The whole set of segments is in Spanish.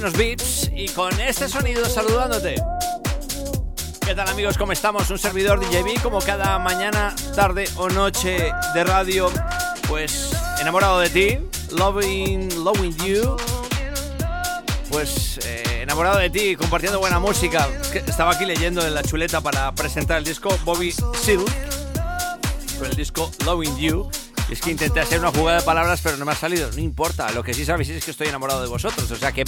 buenos beats y con este sonido saludándote. ¿Qué tal amigos? ¿Cómo estamos? Un servidor DJB como cada mañana, tarde o noche de radio, pues enamorado de ti, loving, loving you, pues eh, enamorado de ti, compartiendo buena música. Estaba aquí leyendo en la chuleta para presentar el disco Bobby Silk con el disco Loving You. Es que intenté hacer una jugada de palabras, pero no me ha salido. No importa, lo que sí sabéis es que estoy enamorado de vosotros, o sea que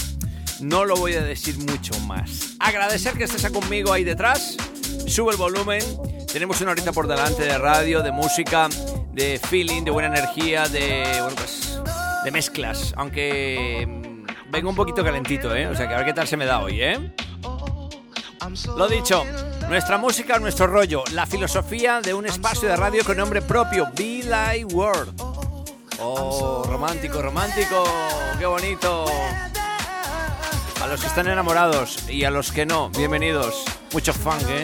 no lo voy a decir mucho más. Agradecer que estés conmigo ahí detrás. Sube el volumen. Tenemos una horita por delante de radio, de música, de feeling, de buena energía, de. Bueno, pues. de mezclas. Aunque. mm, vengo un poquito calentito, ¿eh? O sea que a ver qué tal se me da hoy, ¿eh? Lo dicho, nuestra música, nuestro rollo, la filosofía de un espacio de radio con nombre propio, Be Like World. Oh, romántico, romántico, qué bonito. A los que están enamorados y a los que no, bienvenidos. Mucho funk, ¿eh?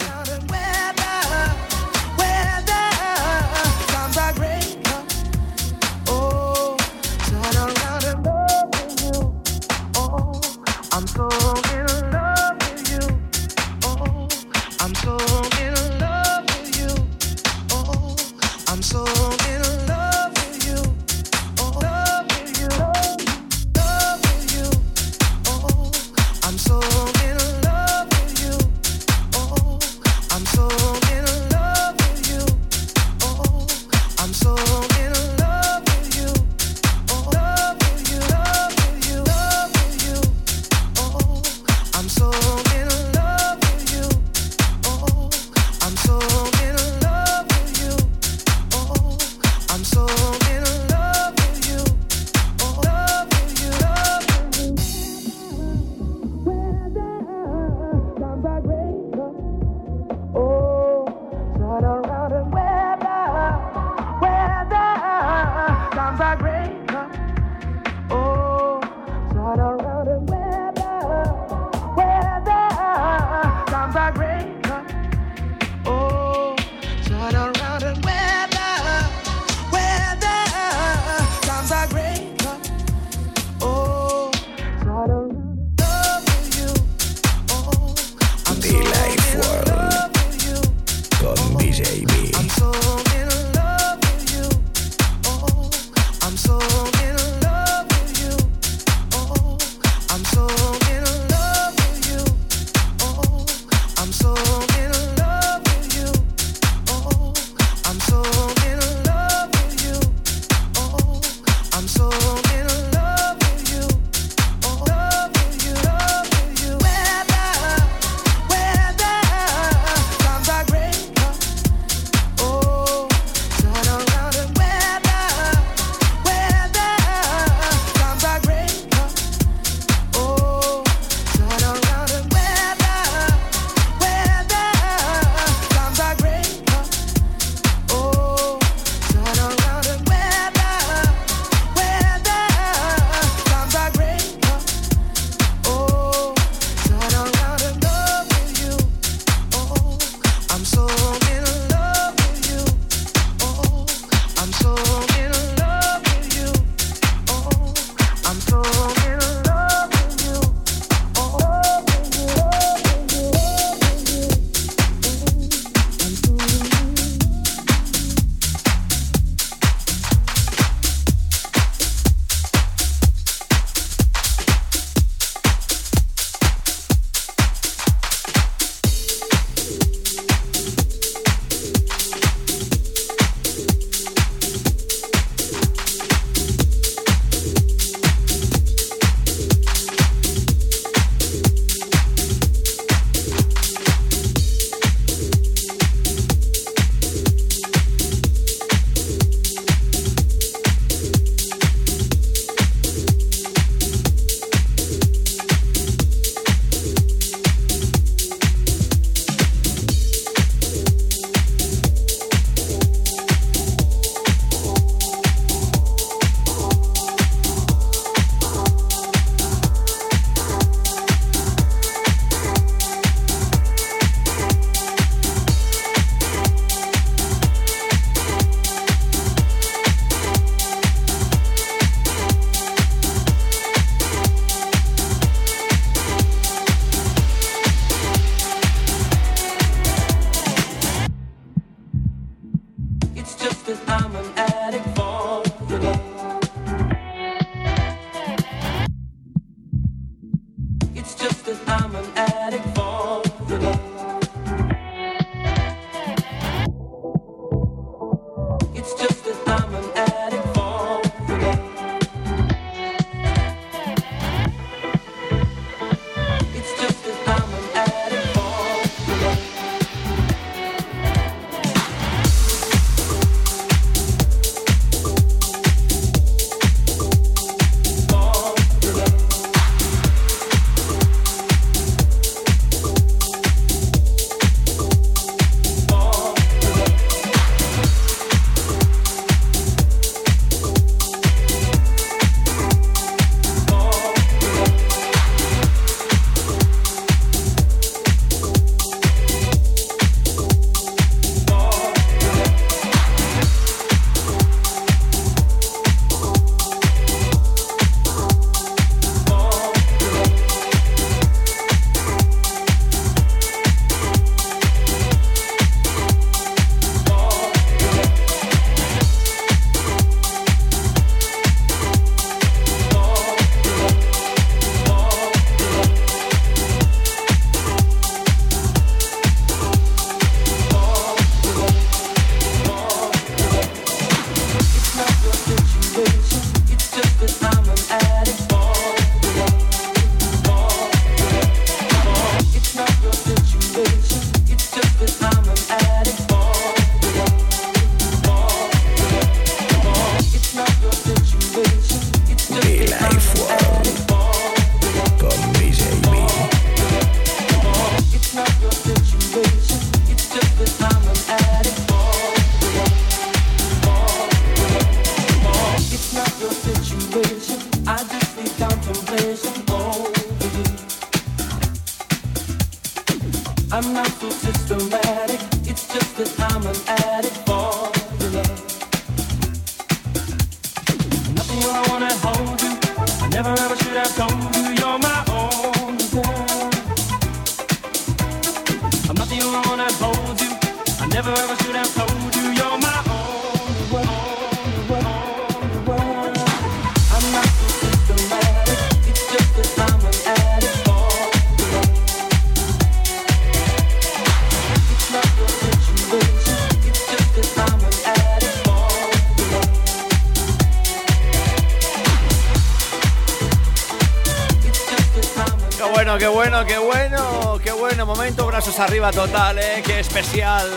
bueno, qué bueno, qué bueno, qué bueno. Momento, brazos arriba total, eh. Qué especial.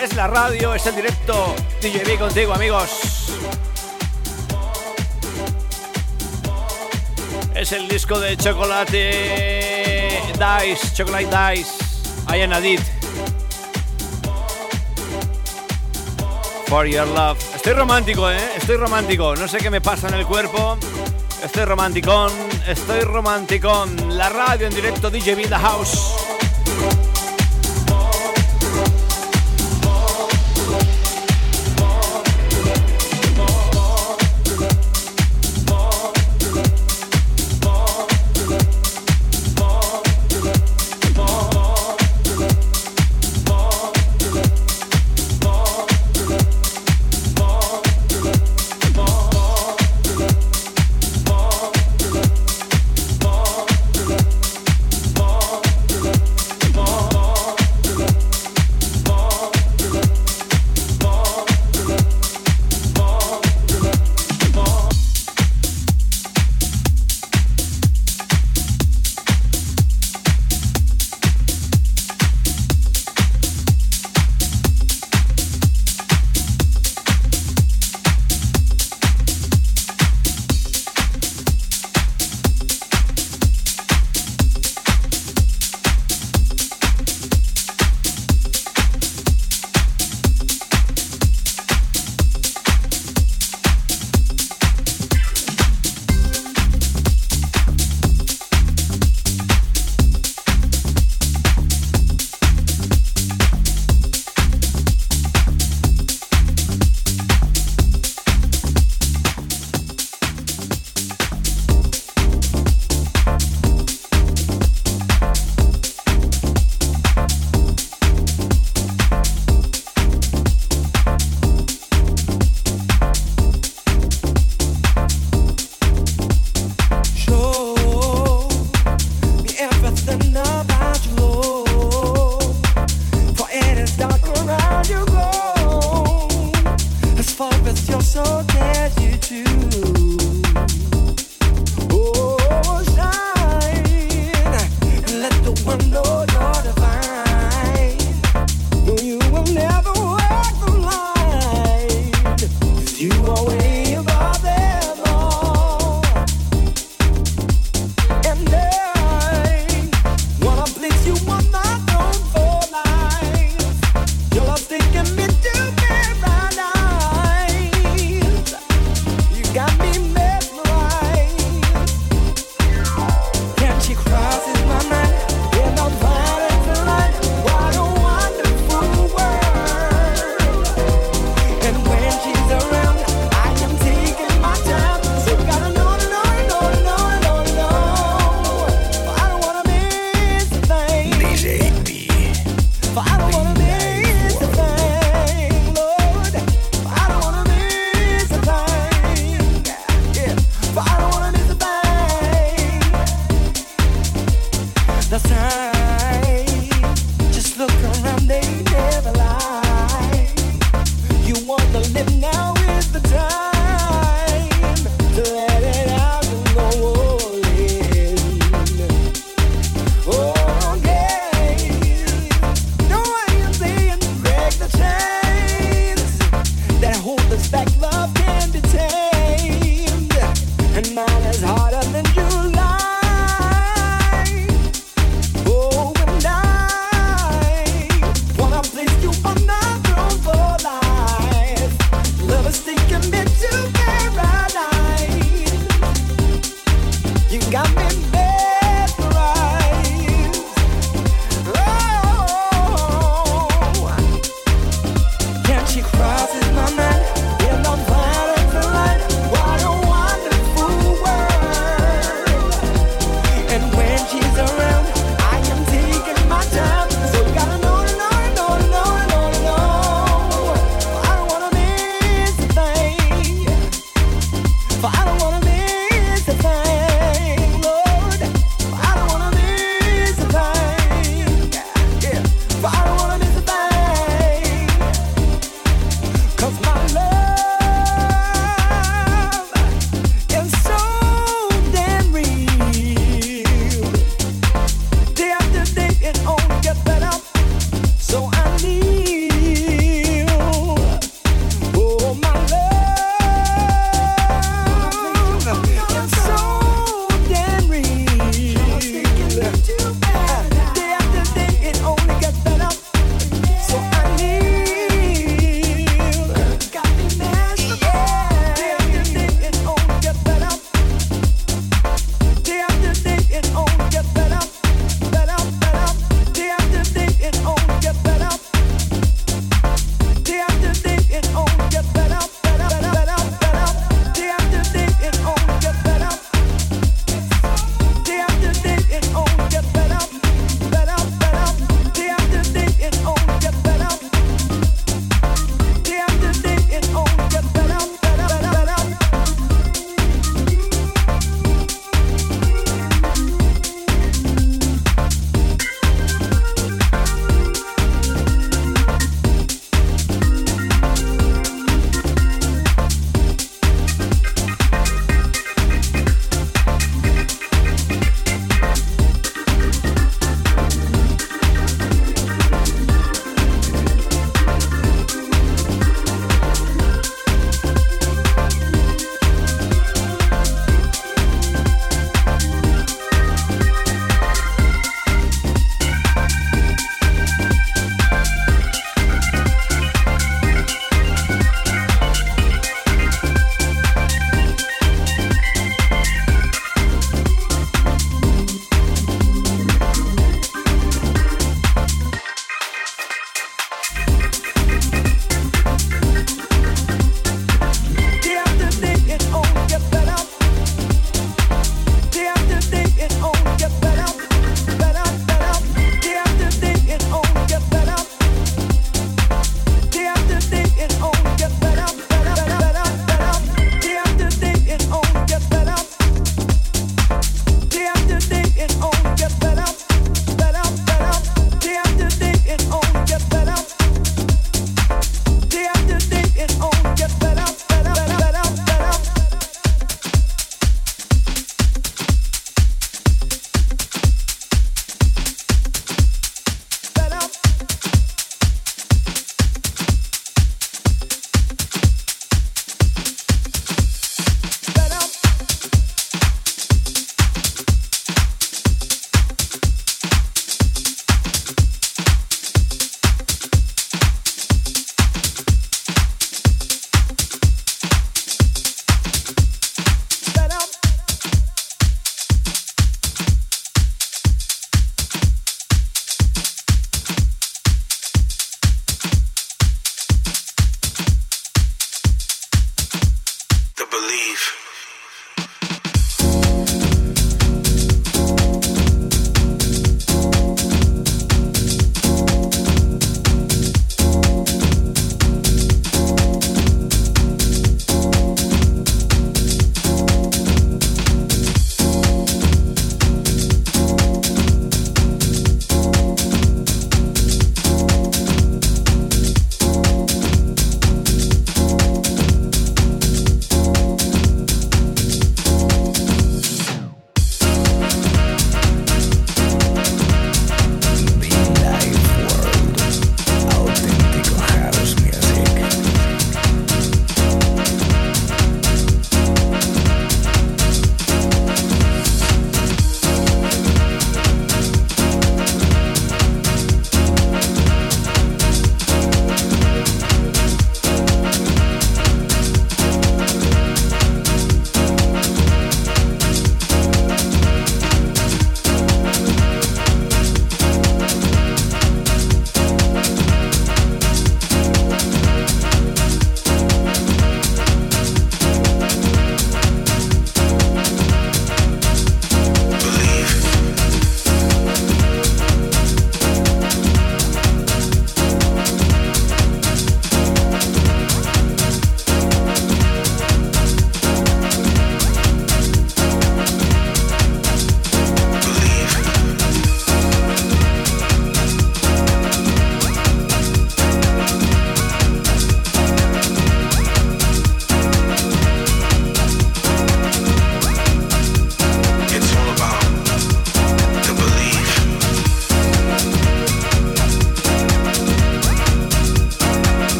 Es la radio, es el directo. DJB contigo, amigos. Es el disco de Chocolate Dice, Chocolate Dice, Ayanadit. For Your Love. Estoy romántico, ¿eh? Estoy romántico. No sé qué me pasa en el cuerpo. Estoy romanticón, estoy romanticón. La radio en directo DJ Vida House.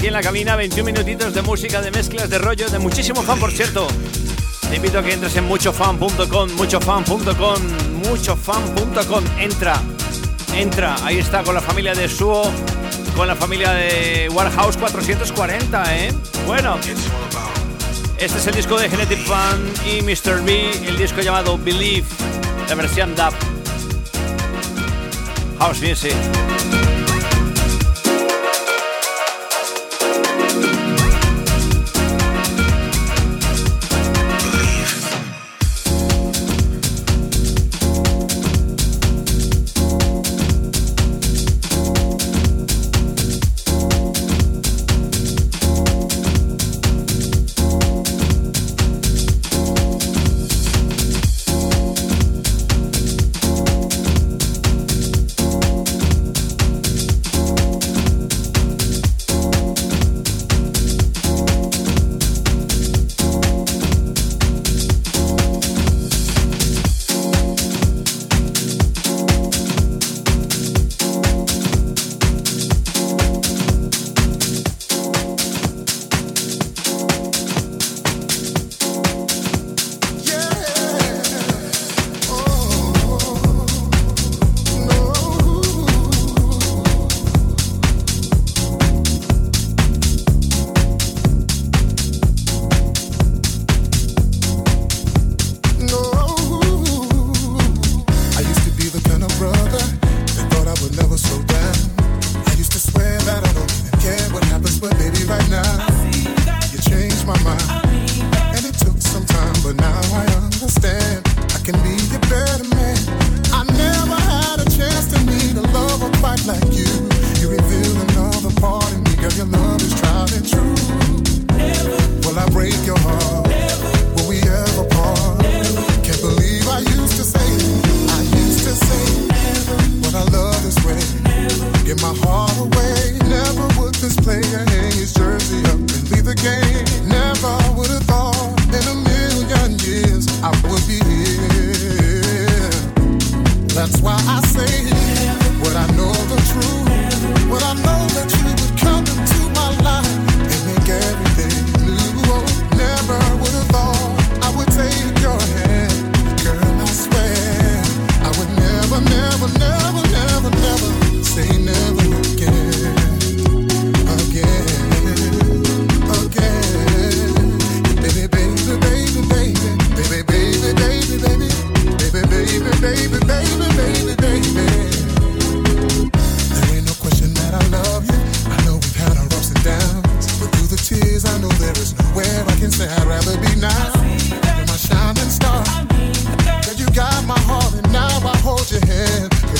Aquí en la cabina, 21 minutitos de música, de mezclas, de rollo, de muchísimo fan, por cierto. Te invito a que entres en muchofan.com, muchofan.com, muchofan.com. Entra, entra, ahí está con la familia de Suo, con la familia de Warehouse 440, ¿eh? Bueno, este es el disco de Genetic Fan y Mr. B, el disco llamado Believe, la versión DAP. House Music.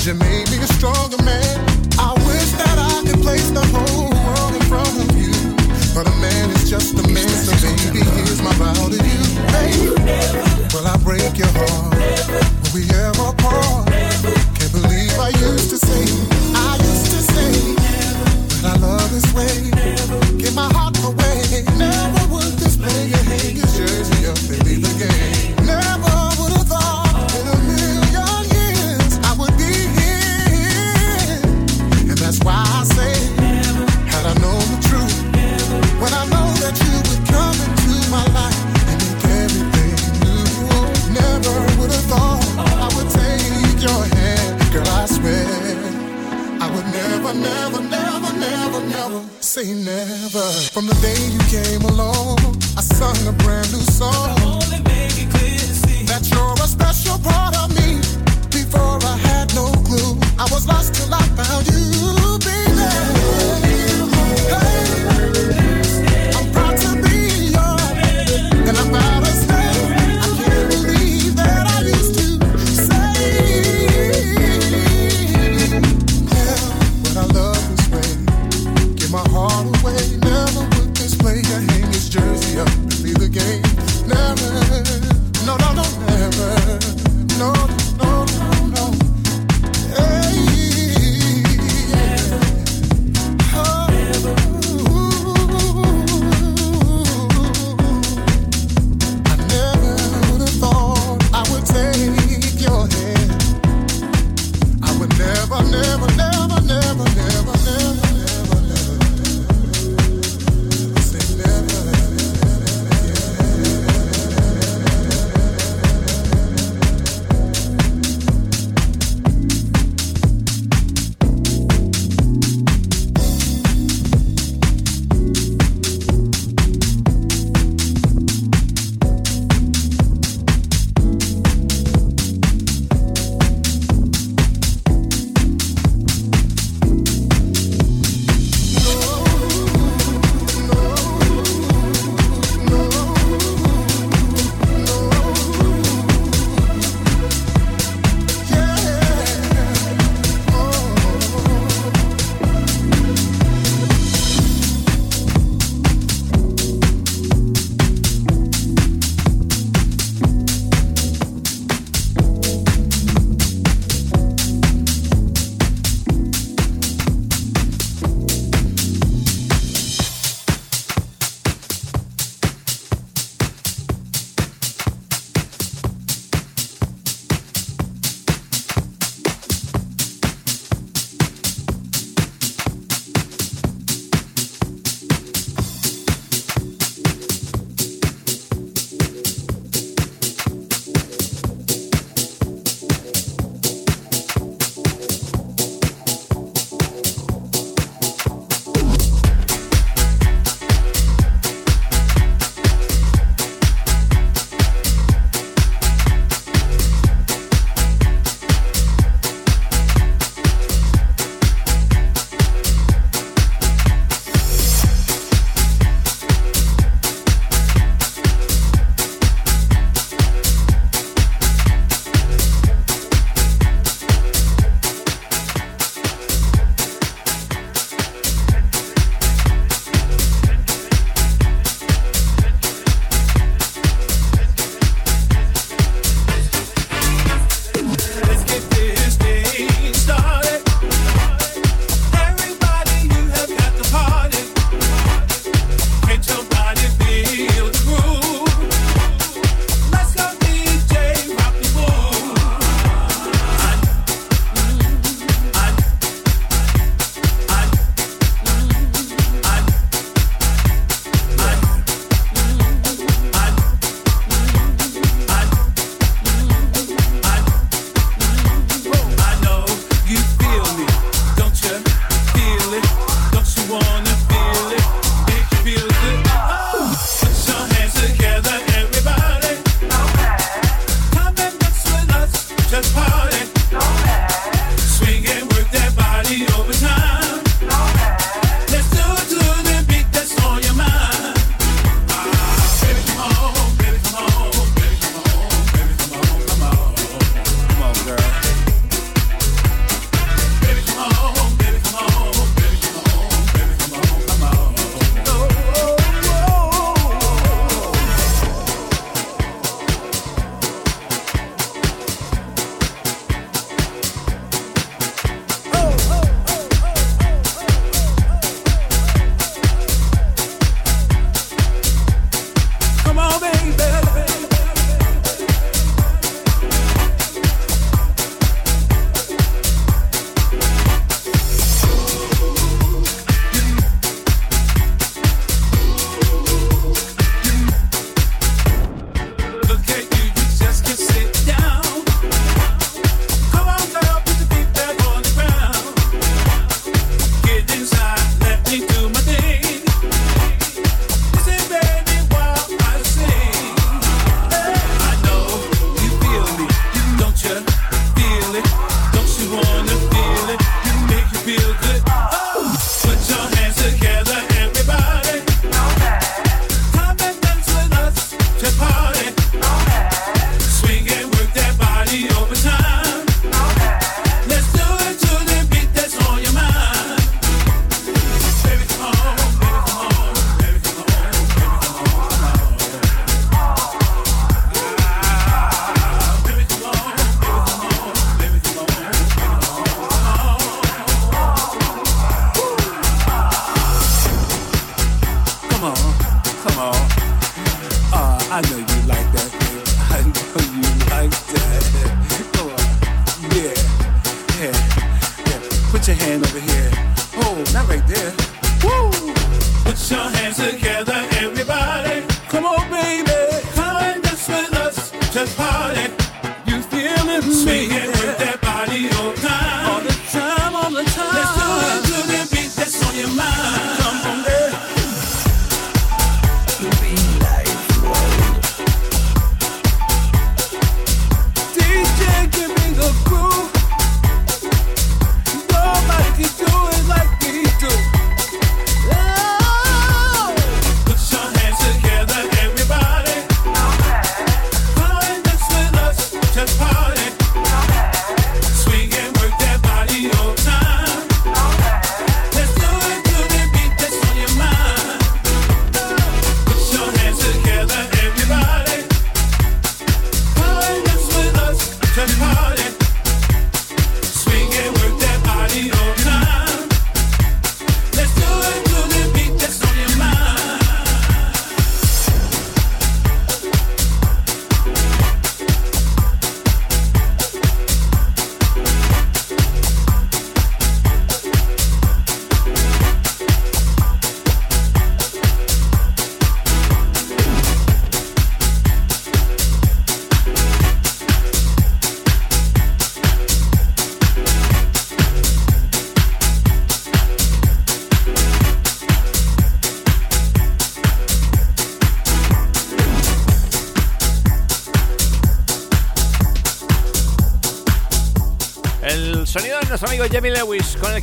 you made me a stronger man. I wish that I could place the whole world in front of you. But a man is just a man, baby, my I break your heart?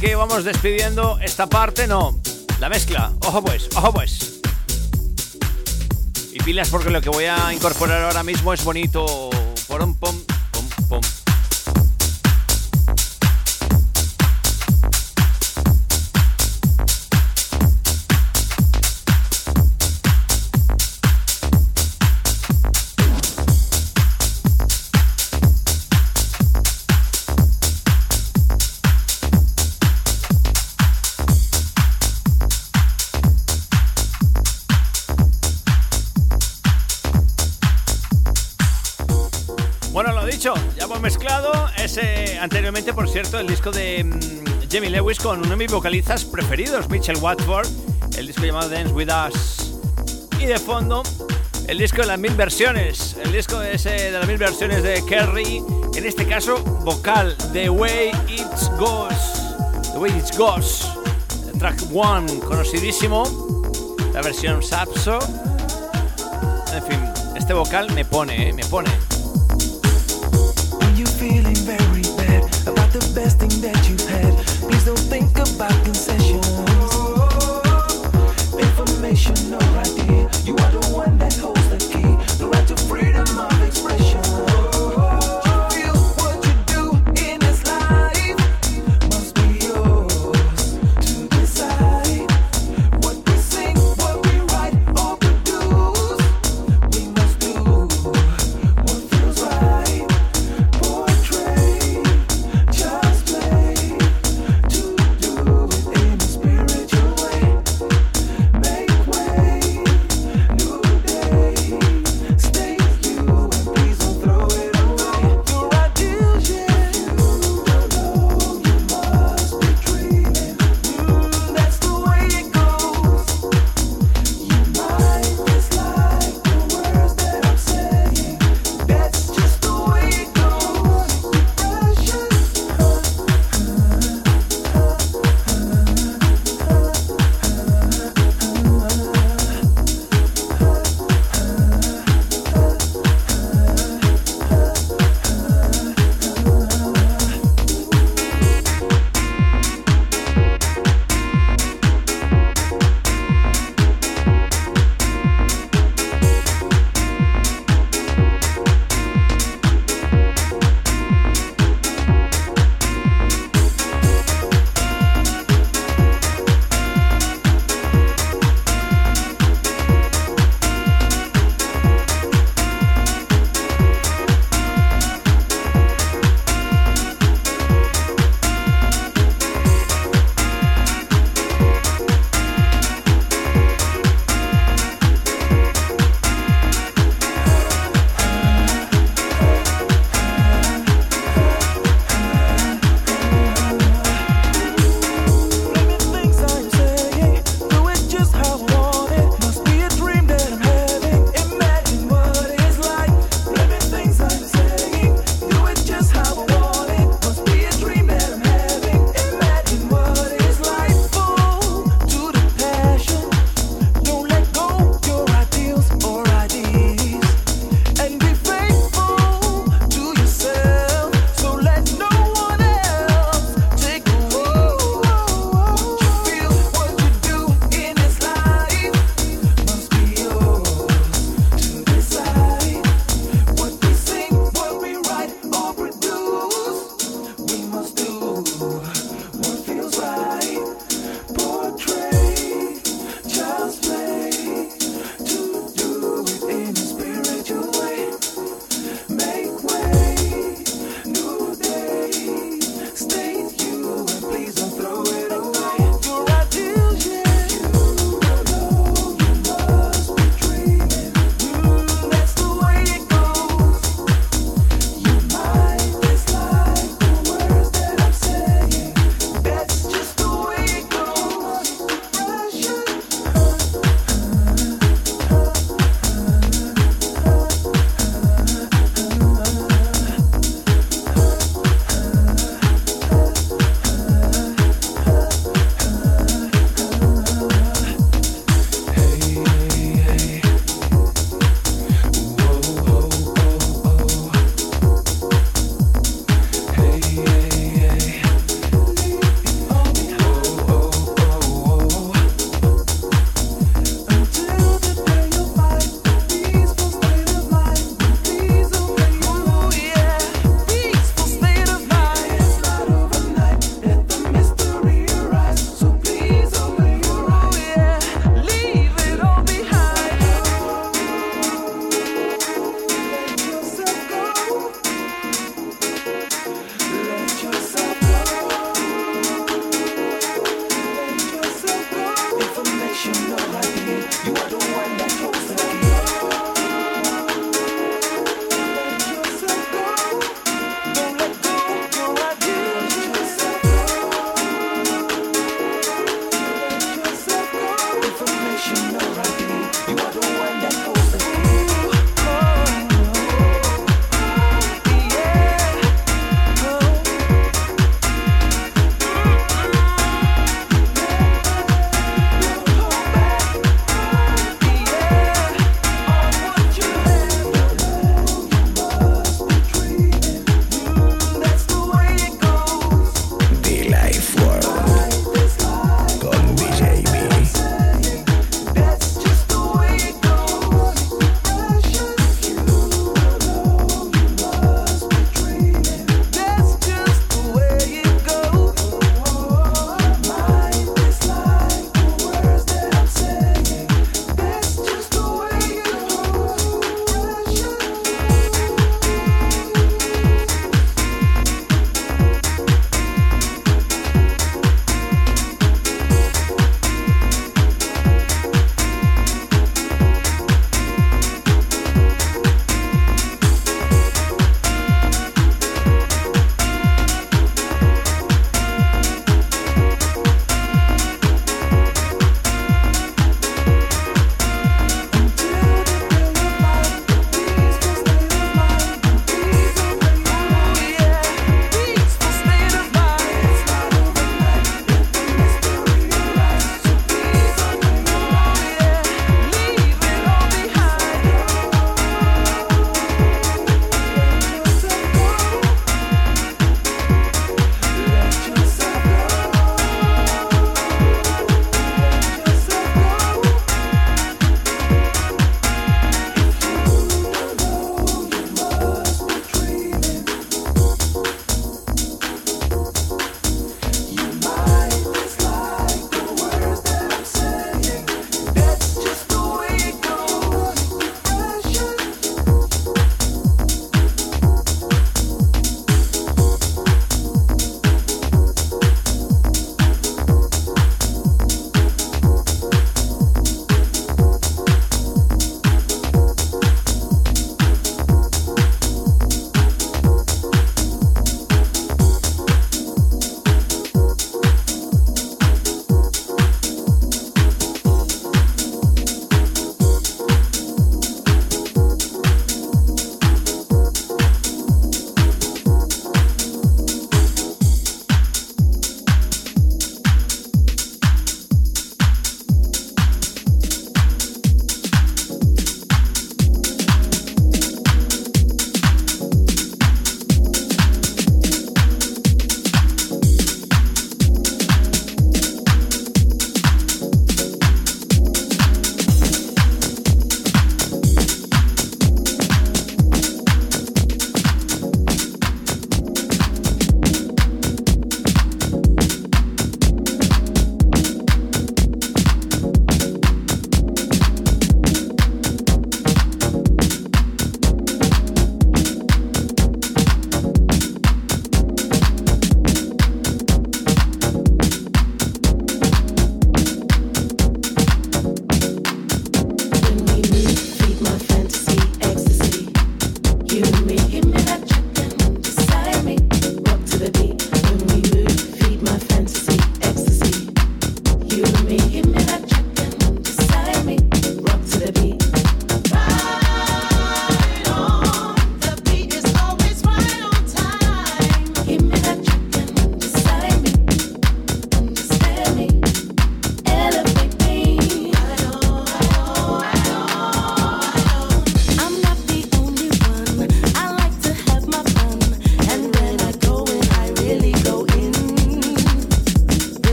Que vamos despidiendo esta parte, no, la mezcla. Ojo pues, ojo pues. Y pilas porque lo que voy a incorporar ahora mismo es bonito. Pom, pom, pom. Bueno, lo dicho, ya hemos mezclado ese anteriormente, por cierto, el disco de mm, Jamie Lewis con uno de mis vocalistas preferidos, Mitchell Watford, el disco llamado Dance With Us. Y de fondo, el disco de las mil versiones, el disco ese de las mil versiones de Kerry, en este caso vocal, The Way It Goes, The Way It Goes, track one, conocidísimo, la versión Sapso. En fin, este vocal me pone, eh, me pone. Best thing that you've had, please don't think about concessions.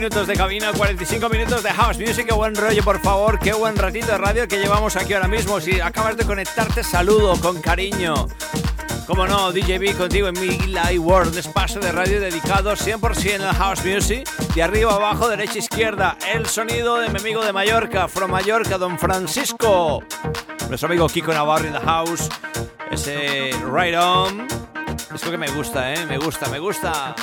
Minutos de cabina, 45 minutos de house music. Qué buen rollo, por favor. Qué buen ratito de radio que llevamos aquí ahora mismo. Si acabas de conectarte, saludo con cariño. Como no, DJB contigo en mi Live World, un espacio de radio dedicado 100% a house music. De arriba abajo, derecha izquierda, el sonido de mi amigo de Mallorca, from Mallorca, don Francisco. Nuestro amigo Kiko Navarro in the house. Ese Right On. Es lo que me gusta, ¿eh? Me gusta, me gusta.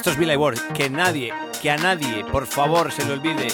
Esto es Billy Ward. Que nadie, que a nadie, por favor, se le olvide.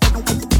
Música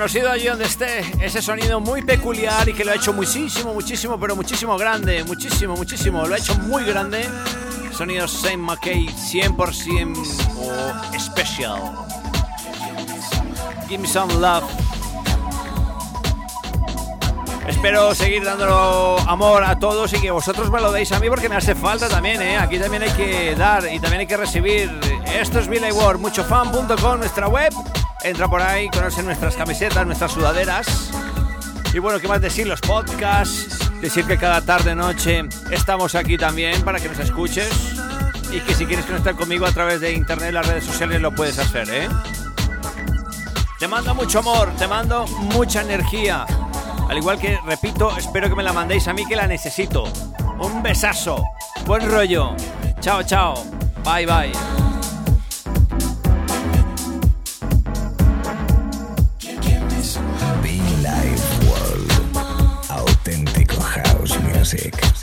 reconocido allí donde esté ese sonido muy peculiar y que lo ha hecho muchísimo, muchísimo, pero muchísimo grande, muchísimo, muchísimo, lo ha hecho muy grande. Sonido Saint McKay 100% o special. Give me some love. Espero seguir dando amor a todos y que vosotros me lo deis a mí porque me hace falta también, ¿eh? Aquí también hay que dar y también hay que recibir. Esto es Billy Ward, muchofan.com, nuestra web. Entra por ahí, conoce nuestras camisetas, nuestras sudaderas. Y bueno, ¿qué más decir? Los podcasts. Decir que cada tarde, noche estamos aquí también para que nos escuches. Y que si quieres conectar conmigo a través de internet, las redes sociales, lo puedes hacer, ¿eh? Te mando mucho amor, te mando mucha energía. Al igual que, repito, espero que me la mandéis a mí que la necesito. Un besazo, buen rollo. Chao, chao. Bye, bye. Music.